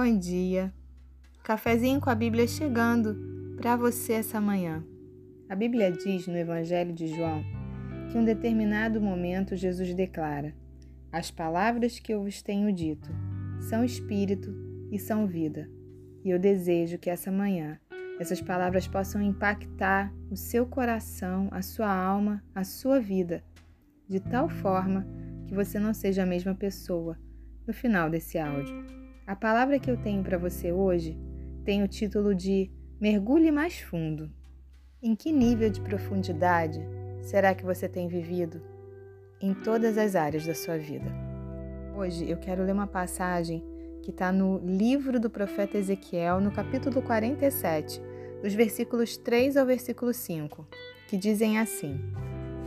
Bom dia. Cafezinho com a Bíblia chegando para você essa manhã. A Bíblia diz no Evangelho de João que em um determinado momento Jesus declara: As palavras que eu vos tenho dito são espírito e são vida. E eu desejo que essa manhã essas palavras possam impactar o seu coração, a sua alma, a sua vida, de tal forma que você não seja a mesma pessoa no final desse áudio. A palavra que eu tenho para você hoje tem o título de Mergulhe mais fundo. Em que nível de profundidade será que você tem vivido em todas as áreas da sua vida? Hoje eu quero ler uma passagem que está no livro do profeta Ezequiel, no capítulo 47, dos versículos 3 ao versículo 5, que dizem assim: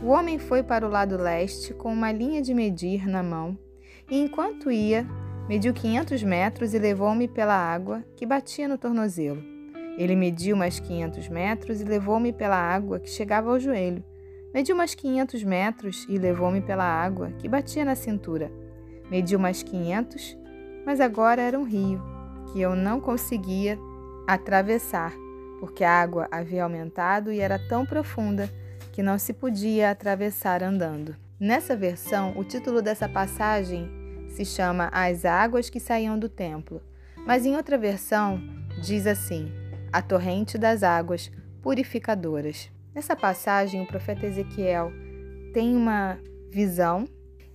O homem foi para o lado leste com uma linha de medir na mão, e enquanto ia, mediu 500 metros e levou-me pela água que batia no tornozelo. Ele mediu mais 500 metros e levou-me pela água que chegava ao joelho. Mediu mais 500 metros e levou-me pela água que batia na cintura. Mediu mais 500, mas agora era um rio que eu não conseguia atravessar porque a água havia aumentado e era tão profunda que não se podia atravessar andando. Nessa versão, o título dessa passagem se chama As Águas que Saíam do Templo, mas em outra versão diz assim: A Torrente das Águas Purificadoras. Nessa passagem, o profeta Ezequiel tem uma visão,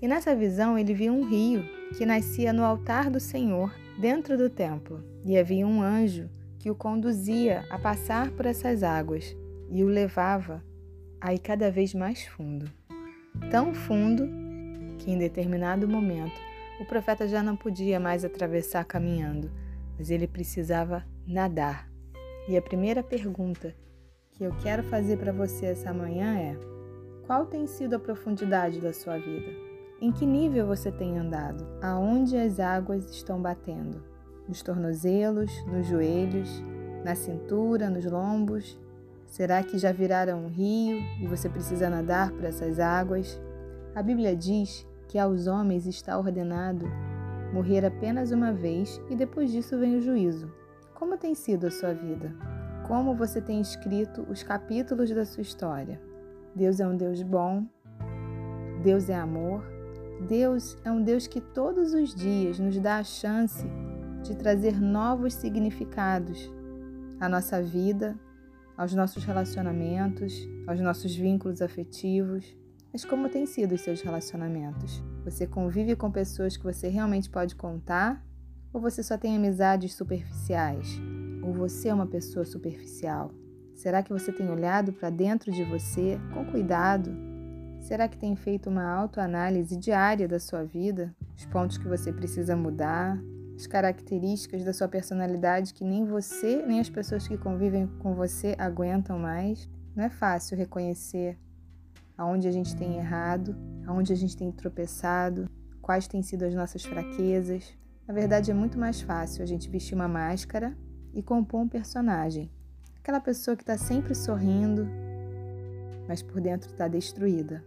e nessa visão ele viu um rio que nascia no altar do Senhor, dentro do templo, e havia um anjo que o conduzia a passar por essas águas e o levava a ir cada vez mais fundo. Tão fundo que em determinado momento o profeta já não podia mais atravessar caminhando, mas ele precisava nadar. E a primeira pergunta que eu quero fazer para você essa manhã é: qual tem sido a profundidade da sua vida? Em que nível você tem andado? Aonde as águas estão batendo? nos tornozelos, nos joelhos, na cintura, nos lombos? Será que já viraram um rio e você precisa nadar por essas águas? A Bíblia diz que aos homens está ordenado morrer apenas uma vez e depois disso vem o juízo. Como tem sido a sua vida? Como você tem escrito os capítulos da sua história? Deus é um Deus bom, Deus é amor, Deus é um Deus que todos os dias nos dá a chance de trazer novos significados à nossa vida, aos nossos relacionamentos, aos nossos vínculos afetivos. Mas como têm sido os seus relacionamentos? Você convive com pessoas que você realmente pode contar? Ou você só tem amizades superficiais? Ou você é uma pessoa superficial? Será que você tem olhado para dentro de você com cuidado? Será que tem feito uma autoanálise diária da sua vida? Os pontos que você precisa mudar, as características da sua personalidade que nem você, nem as pessoas que convivem com você aguentam mais. Não é fácil reconhecer aonde a gente tem errado, aonde a gente tem tropeçado, quais têm sido as nossas fraquezas. Na verdade, é muito mais fácil a gente vestir uma máscara e compor um personagem. Aquela pessoa que está sempre sorrindo, mas por dentro está destruída.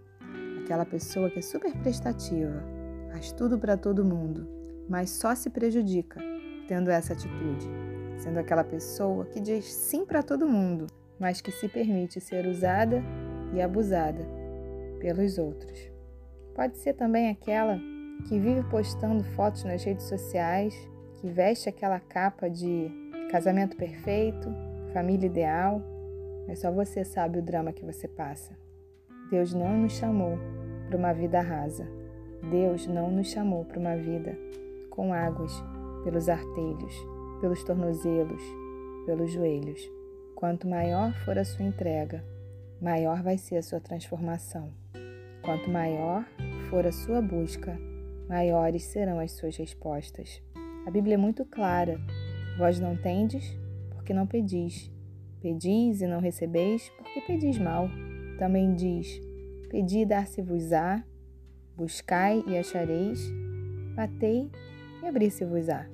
Aquela pessoa que é super prestativa, faz tudo para todo mundo, mas só se prejudica tendo essa atitude, sendo aquela pessoa que diz sim para todo mundo, mas que se permite ser usada e abusada pelos outros. Pode ser também aquela que vive postando fotos nas redes sociais, que veste aquela capa de casamento perfeito, família ideal, mas só você sabe o drama que você passa. Deus não nos chamou para uma vida rasa. Deus não nos chamou para uma vida com águas pelos artelhos, pelos tornozelos, pelos joelhos. Quanto maior for a sua entrega, maior vai ser a sua transformação. Quanto maior for a sua busca, maiores serão as suas respostas. A Bíblia é muito clara. Vós não tendes, porque não pedis. Pedis e não recebeis, porque pedis mal. Também diz: Pedi e dar-se-vos-á, buscai e achareis, batei e abrir-se-vos-á.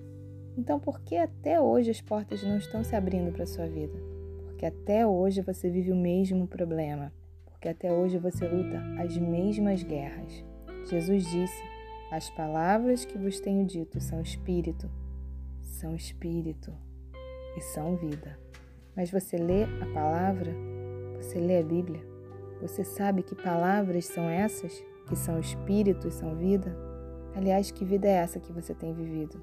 Então, por que até hoje as portas não estão se abrindo para a sua vida? Porque até hoje você vive o mesmo problema. Porque até hoje você luta as mesmas guerras. Jesus disse: As palavras que vos tenho dito são espírito, são espírito e são vida. Mas você lê a palavra, você lê a Bíblia, você sabe que palavras são essas, que são espírito e são vida? Aliás, que vida é essa que você tem vivido?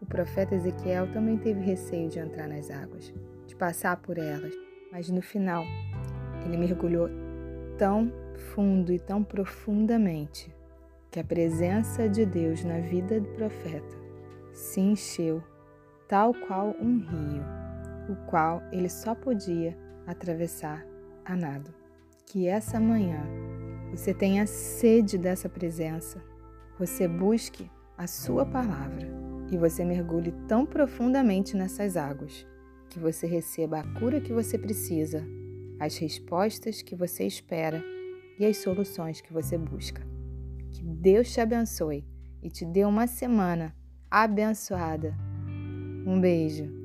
O profeta Ezequiel também teve receio de entrar nas águas, de passar por elas, mas no final ele mergulhou tão fundo e tão profundamente que a presença de Deus na vida do profeta se encheu, tal qual um rio, o qual ele só podia atravessar a nado. Que essa manhã você tenha sede dessa presença, você busque a Sua palavra e você mergulhe tão profundamente nessas águas que você receba a cura que você precisa, as respostas que você espera e as soluções que você busca. Que Deus te abençoe e te dê uma semana abençoada. Um beijo.